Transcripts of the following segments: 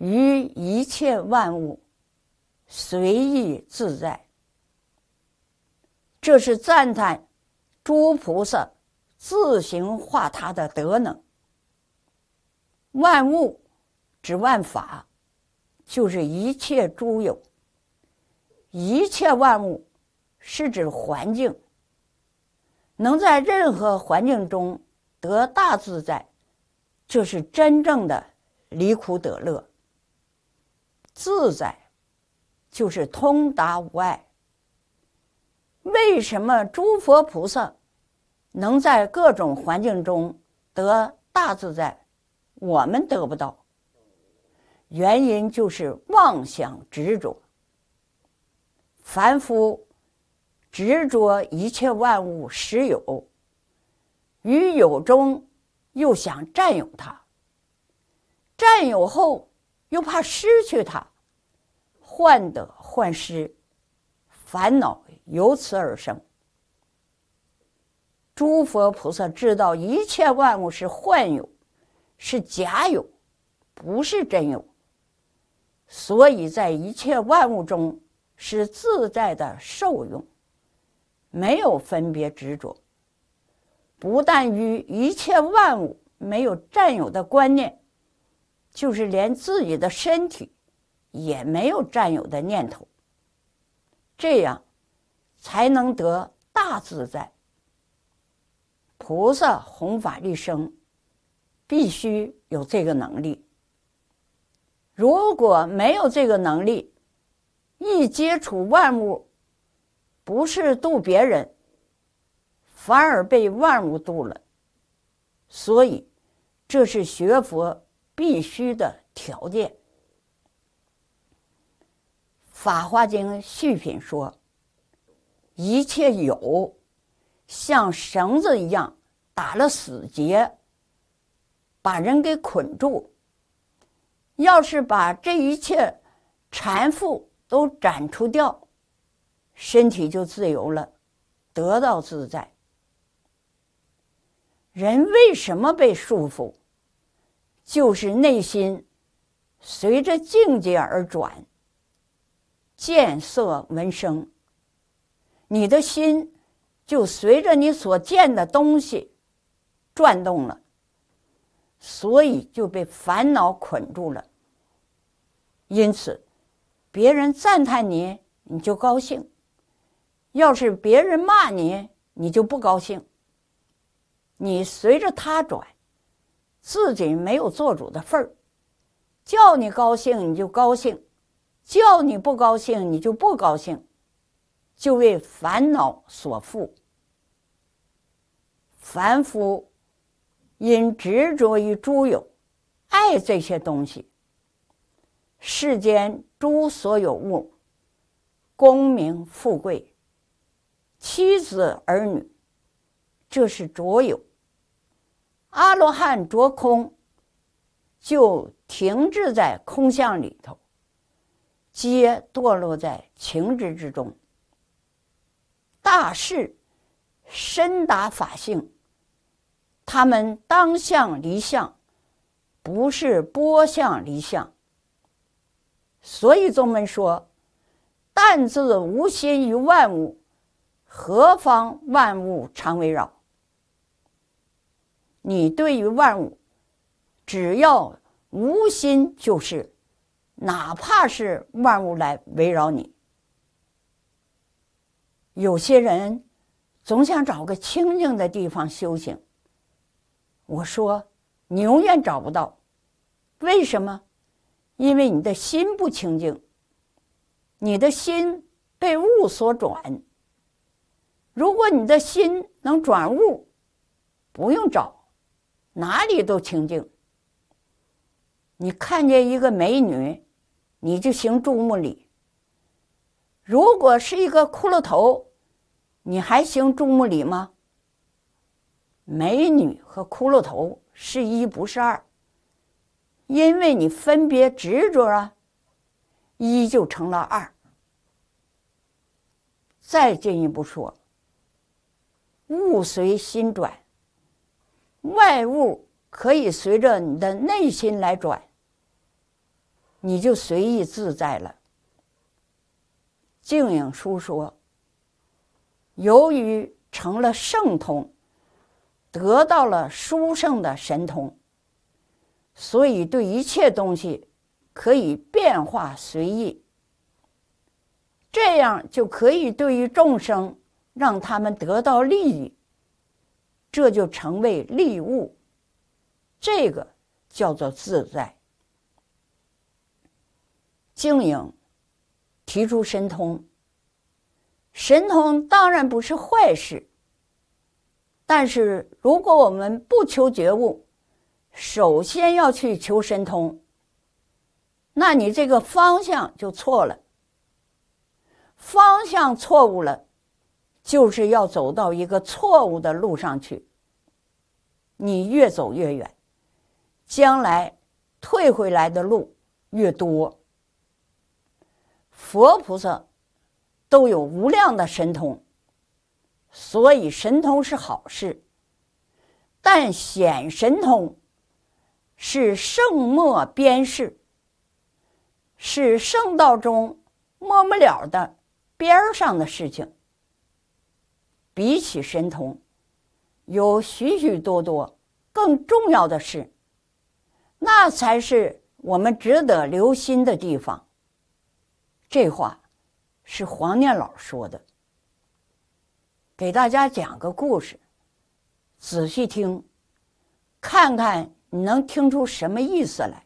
于一切万物随意自在。这是赞叹诸菩萨自行化他的德能。万物指万法，就是一切诸有。一切万物是指环境，能在任何环境中得大自在，这是真正的离苦得乐。自在就是通达无碍。为什么诸佛菩萨能在各种环境中得大自在，我们得不到？原因就是妄想执着。凡夫执着一切万物实有，于有中又想占有它，占有后又怕失去它，患得患失，烦恼由此而生。诸佛菩萨知道一切万物是幻有，是假有，不是真有，所以在一切万物中。是自在的受用，没有分别执着。不但于一切万物没有占有的观念，就是连自己的身体也没有占有的念头。这样才能得大自在。菩萨弘法利生，必须有这个能力。如果没有这个能力，一接触万物，不是度别人，反而被万物度了。所以，这是学佛必须的条件。《法华经·续品》说：“一切有，像绳子一样打了死结，把人给捆住。要是把这一切缠缚。”都斩除掉，身体就自由了，得到自在。人为什么被束缚？就是内心随着境界而转，见色闻声，你的心就随着你所见的东西转动了，所以就被烦恼捆住了。因此。别人赞叹你，你就高兴；要是别人骂你，你就不高兴。你随着他转，自己没有做主的份儿。叫你高兴你就高兴，叫你不高兴你就不高兴，就为烦恼所缚。凡夫因执着于诸有，爱这些东西，世间。诸所有物，功名富贵、妻子儿女，这是着有。阿罗汉着空，就停滞在空相里头，皆堕落在情执之中。大士深达法性，他们当相离相，不是波相离相。所以宗门说：“但自无心于万物，何方万物常围绕？”你对于万物，只要无心，就是哪怕是万物来围绕你。有些人总想找个清静的地方修行。我说：“你永远找不到，为什么？”因为你的心不清净，你的心被物所转。如果你的心能转物，不用找，哪里都清净。你看见一个美女，你就行注目礼；如果是一个骷髅头，你还行注目礼吗？美女和骷髅头是一不是二。因为你分别执着啊，一就成了二。再进一步说，物随心转，外物可以随着你的内心来转。你就随意自在了。静影书说，由于成了圣通，得到了殊胜的神通，所以对一切东西可以变化随意。这样就可以对于众生，让他们得到利益，这就成为利物。这个叫做自在。静影提出神通，神通当然不是坏事，但是如果我们不求觉悟，首先要去求神通，那你这个方向就错了。方向错误了，就是要走到一个错误的路上去。你越走越远，将来退回来的路越多。佛菩萨都有无量的神通，所以神通是好事。但显神通是圣末边事，是圣道中摸不了的。边儿上的事情，比起神通，有许许多多更重要的事，那才是我们值得留心的地方。这话是黄念老说的。给大家讲个故事，仔细听，看看你能听出什么意思来。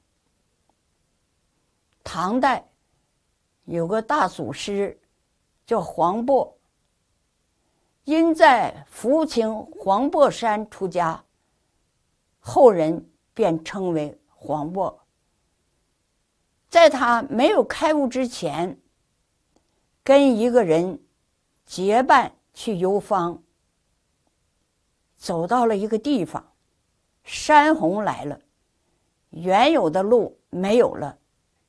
唐代有个大祖师。叫黄渤，因在福清黄檗山出家，后人便称为黄渤。在他没有开悟之前，跟一个人结伴去游方，走到了一个地方，山洪来了，原有的路没有了，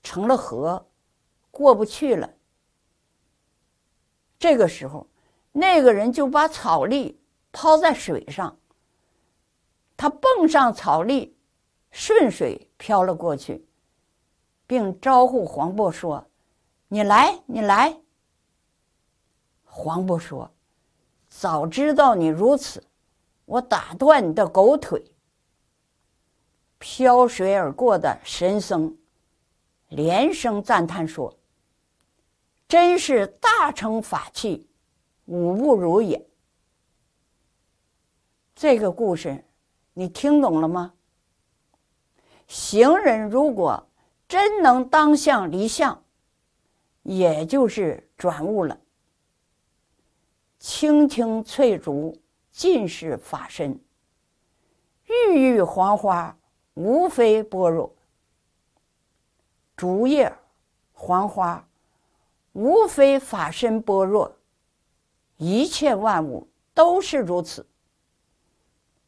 成了河，过不去了。这个时候，那个人就把草笠抛在水上，他蹦上草笠，顺水飘了过去，并招呼黄渤说：“你来，你来。”黄渤说：“早知道你如此，我打断你的狗腿。”漂水而过的神僧连声赞叹说。真是大乘法器，无不如也。这个故事你听懂了吗？行人如果真能当相离相，也就是转悟了。青青翠竹尽是法身，郁郁黄花无非般若。竹叶、黄花。无非法身般若，一切万物都是如此，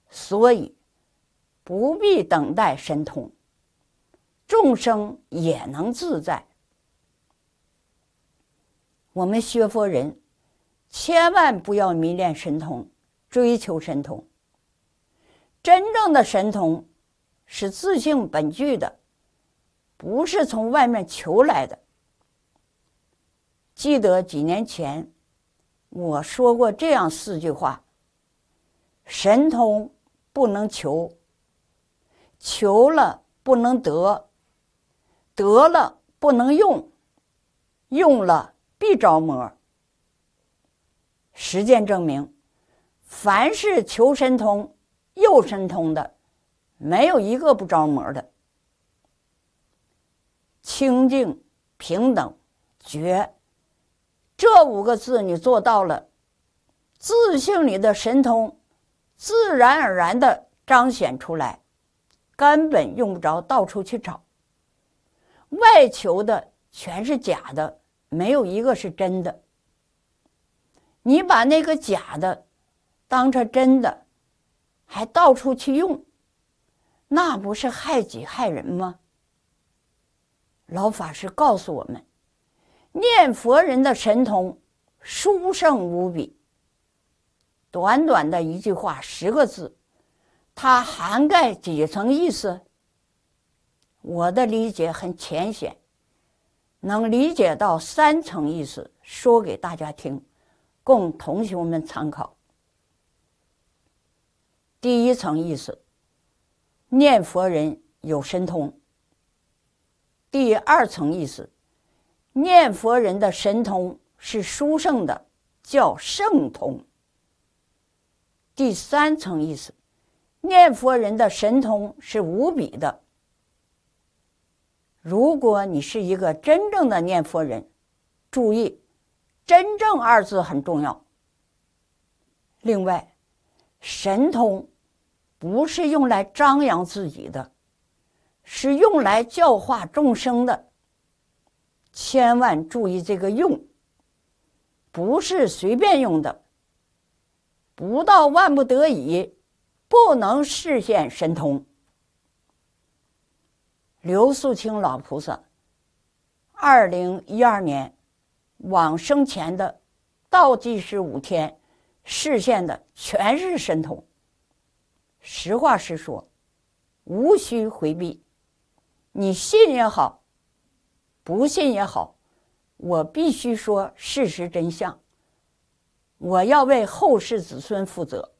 所以不必等待神通，众生也能自在。我们学佛人千万不要迷恋神通，追求神通。真正的神通是自性本具的，不是从外面求来的。记得几年前我说过这样四句话：神通不能求，求了不能得，得了不能用，用了必着魔。实践证明，凡是求神通、又神通的，没有一个不着魔的。清净、平等、觉。这五个字你做到了，自信里的神通自然而然的彰显出来，根本用不着到处去找。外求的全是假的，没有一个是真的。你把那个假的当成真的，还到处去用，那不是害己害人吗？老法师告诉我们。念佛人的神通殊胜无比。短短的一句话，十个字，它涵盖几层意思？我的理解很浅显，能理解到三层意思，说给大家听，供同学们参考。第一层意思，念佛人有神通；第二层意思，念佛人的神通是殊胜的，叫圣通；第三层意思，念佛人的神通是无比的。如果你是一个真正的念佛人，注意“真正”二字很重要。另外，神通不是用来张扬自己的，是用来教化众生的。千万注意这个“用”，不是随便用的。不到万不得已，不能实现神通。刘素清老菩萨，二零一二年往生前的倒计时五天，实现的全是神通。实话实说，无需回避。你信也好，不信也好，我必须说事实真相。我要为后世子孙负责。